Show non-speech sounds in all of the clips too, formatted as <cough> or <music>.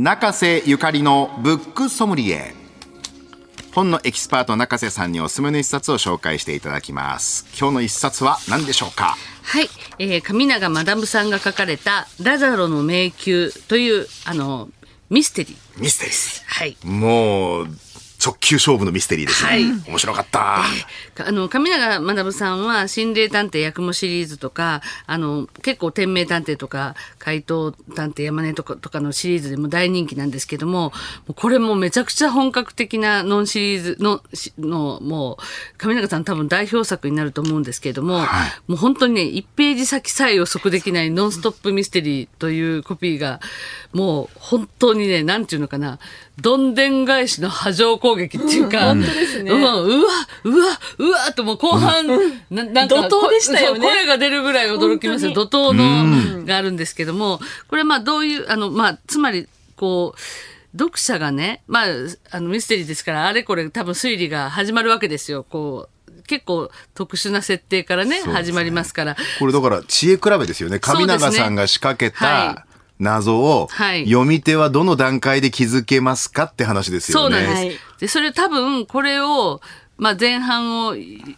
中瀬ゆかりのブックソムリエ。本のエキスパート中瀬さんにおすすめの一冊を紹介していただきます。今日の一冊は何でしょうか？はい、えー、上永マダムさんが書かれたラザロの迷宮というあのミステリー。ミステリー。はい。もう直球勝負のミステリーですね、はい。面白かった、あの神永学さんは心霊探偵八雲シリーズとかあの結構天命探偵とか怪盗探偵山猫とかとかのシリーズでも大人気なんですけどもこれもめちゃくちゃ本格的なノンシリーズのしのもう上永さん多分代表作になると思うんですけれども、もう本当にね1ページ先さえ予測できないノンストップミステリーというコピーがもう本当にねなんていうのかなどんでん返しの波状攻撃っていうか、本当ですね。うん、うわうわうわともう後半、ななんか怒涛でしたよね。声が出るぐらい驚きますよ。怒涛のがあるんですけどもこれまあどういうあのまあつまりこう読者がねまああのミステリーですからあれこれ多分推理が始まるわけですよ。こう結構特殊な設定からねすね。始まりますから。これだから知恵比べですよね。上永さんが仕掛けはい。た謎をはい読み手はどの段階で気づけますかって話ですよね。そうなんです。はいで、それ多分、これを、まあ前半を、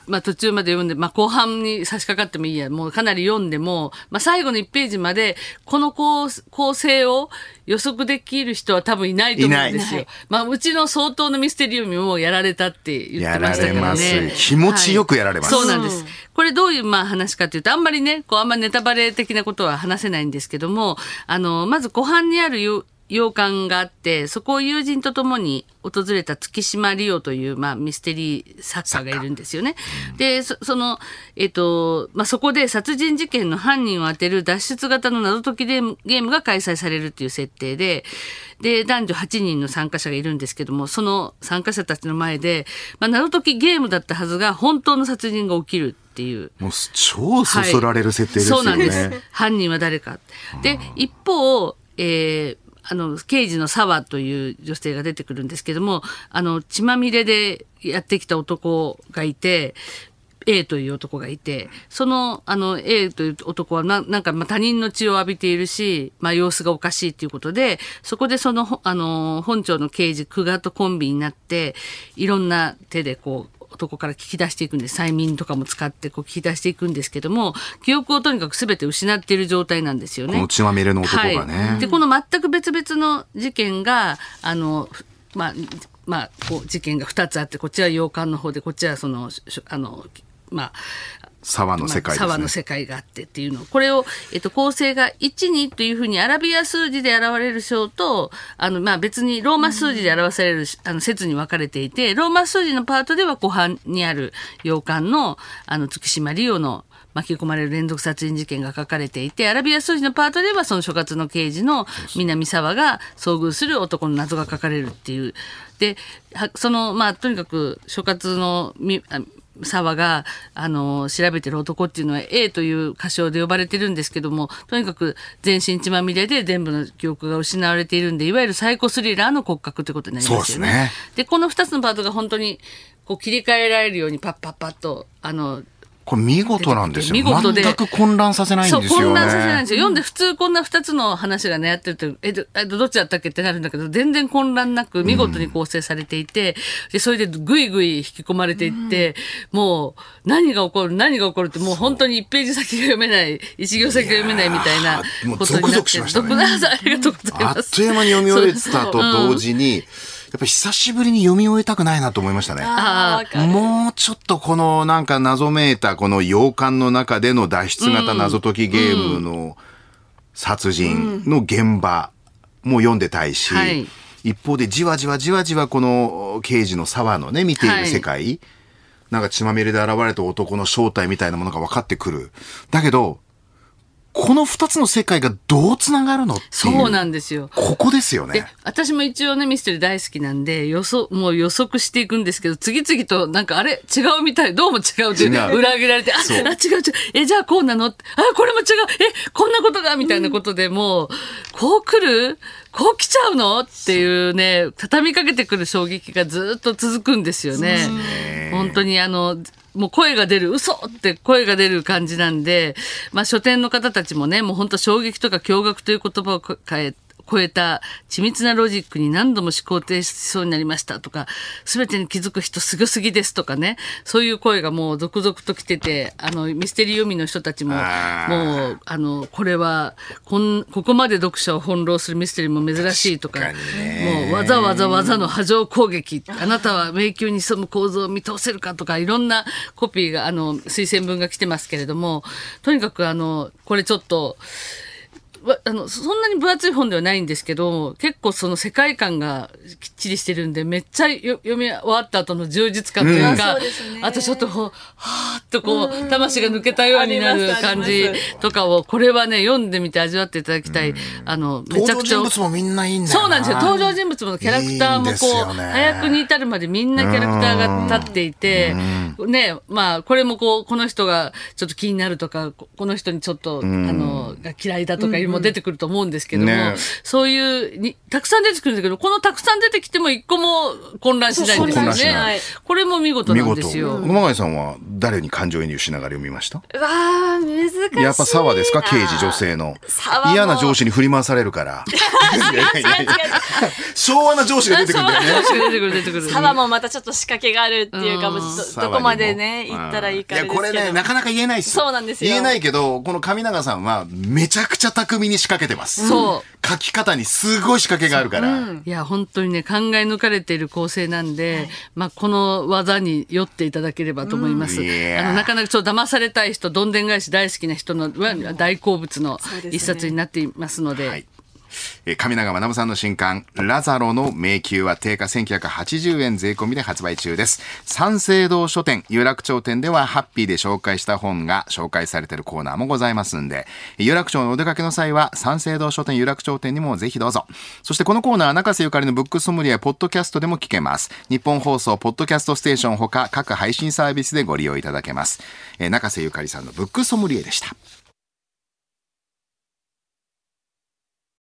まあ途中まで読んで、まあ後半に差し掛かってもいいや、もうかなり読んでも、まあ最後の1ページまで、この構構成を予測できる人は多分いないと思うんですいよ。まあうちの相当のミステリー読みもやられたって言ってましたからやられねま。す気持ちよくやられますはいそうなんです。これどういうまあ話かというと、あんまりね、こうあんまネタバレ的なことは話せないんですけども、あの、まず湖畔にあるよ洋館があって、そこを友人と共に訪れた月島リオという、まあ、ミステリー作家がいるんですよね。で、そその、えっ、と、まあ、そこで殺人事件の犯人を当てる脱出型の謎解きゲームゲームが開催されるっていう設定で、で、男女8人の参加者がいるんですけども、その参加者たちの前で、まあ、謎解きゲームだったはずが、本当の殺人が起きるっていう。もう超そそられる設定ですよね。はいそうなんです。犯人は誰か。で、一方、えーあの、刑事の沢という女性が出てくるんですけども、あの、血まみれでやってきた男がいて、A という男がいて、その、あの、A という男はな、なんか、ま、他人の血を浴びているし、まあ、様子がおかしいということで、そこでその、あの、本庁の刑事、久我とコンビになって、いろんな手でこう、男から聞き出していくんです。催眠とかも使ってこう聞き出していくんですけども、記憶をとにかく全て失っている状態なんですよね。血まみれの男がね。はい、でこの全く別々の事件があのふまあまあこう事件が2つあってこっちは洋館の方でこっちはそのあのまあ沢の世界です沢のね。世界があってっていうのこれを、えっと、構成が12というふうにアラビア数字で現れる章とあの、まあ、別にローマ数字で表される、あの説に分かれていてローマ数字のパートでは後半にある洋館のあの月島リオの巻き込まれる連続殺人事件が書かれていてアラビア数字のパートではその所轄の刑事の南沢が遭遇する男の謎が書かれるっていう。ではそのまあとにかく所轄の沢が、あの、調べてる男っていうのは A という歌唱で呼ばれてるんですけども、とにかく全身血まみれで全部の記憶が失われているんで、いわゆるサイコスリラーの骨格ってことになりますよね。ですねでこの2つのパートが本当にこう切り替えられるようにパッパッパッと、あの、これ見事なんですよ。見事で全く混乱させないんですよね。そう、混乱させないんですよ。読んで普通こんな2つの話がね、やってると、え、どえどっちだったっけってなるんだけど、全然混乱なく見事に構成されていて、で、それでぐいぐい引き込まれていって、もう、何が起こる、何が起こるって、もう本当に1ページ先が読めない、一行先が読めないみたいなもうことになってゾクゾクしましたね <laughs> ありがとうございあっます。という間に読み終えたと同時時に、やっぱ久しぶりに読み終えたくないなと思いましたね。もうちょっとこのなんか謎めいたこの洋館の中での脱出型謎解きゲームの殺人の現場も読んでたいし、はい。一方でじわじわじわじわこの刑事の沢のね見ている世界、なんか血まみれで現れた男の正体みたいなものが分かってくる。だけど、この二つの世界がどうつながるの。そうなんですよ。ここですよでね。私も一応ねミステリー大好きなんで予想もう予測していくんですけど次々となんかあれ？違うみたい。どうも違うって裏切られてああ違う違う。えじゃあこうなの？あこれも違う。えこんなことがみたいなことでもうこう来る？こう来ちゃうの？っていうね畳みかけてくる衝撃がずっと続くんですよね。本当にあのもう声が出る嘘って声が出る感じなんで、まあ、書店の方たちもねもう本当衝撃とか驚愕という言葉をかえ超えた緻密なロジックに何度も思考停止しそうになりましたとか、すべてに気づく人すごすぎですとかね、そういう声がもう続々と来てて、あの、ミステリー読みの人たちも、もう、あの、これは、こん、ここまで読者を翻弄するミステリーも珍しいとか、確かもう、わざわざわざの波状攻撃、あなたは迷宮に潜む構造を見通せるかとか、いろんなコピーが、あの、推薦文が来てますけれども、とにかくあの、これちょっと、わあのそんなに分厚い本ではないんですけど結構その世界観がきっちりしてるんでめっちゃよ読み終わった後の充実感というか、そうですね。あとちょっとこうはーっとこう魂が抜けたようになる感じとかをこれはね読んでみて味わっていただきたい、あのめちゃ登場くちゃ人物もみんないいんだよな。そうなんですよ。登場人物もキャラクターもこうよね。早くに至るまでみんなキャラクターが立っていてねまあこれもこうこの人がちょっと気になるとかここの人にちょっとあのが嫌いだとかいうのも出てくると思うんですけども、ねそういうにたくさん出てくるんだけどこのたくさん出てきても一個も混乱しない。んですよね。これも見事見事。なんですよ。熊谷さんは誰に感情移入しながら読みました？うわー、難しいな。やっぱ沢ですか？刑事女性の。嫌な上司に振り回されるから。<laughs> 昭和な上司が出てくるんだよね。出てくる出てくる。サバもまたちょっと仕掛けがあるっていうか、どこまでね、行ったらいいかいや、これね、なかなか言えないですよ。そうなんですよ。言えないけど、この上永さんはめちゃくちゃ巧みに仕掛けてます。そう。書き方にすごい仕掛けがあるから。いや本当にね考え抜かれている構成なんで、まあ、この技に酔っていただければと思います、うん。あのなかなかちょっと騙されたい人どんでん返し大好きな人のは大好物の一冊になっていますので。はいえー上永学さんの新刊、ラザロの迷宮は定価1980円税込みで発売中です。三省堂書店、有楽町店ではハッピーで紹介した本が紹介されているコーナーもございますんで、有楽町のお出かけの際は三省堂書店有楽町店にもぜひどうぞ。そしてこのコーナー、中瀬ゆかりのブックソムリエポッドキャストでも聞けます。日本放送ポッドキャストステーションほか各配信サービスでご利用いただけます。中瀬ゆかりさんのブックソムリエでした。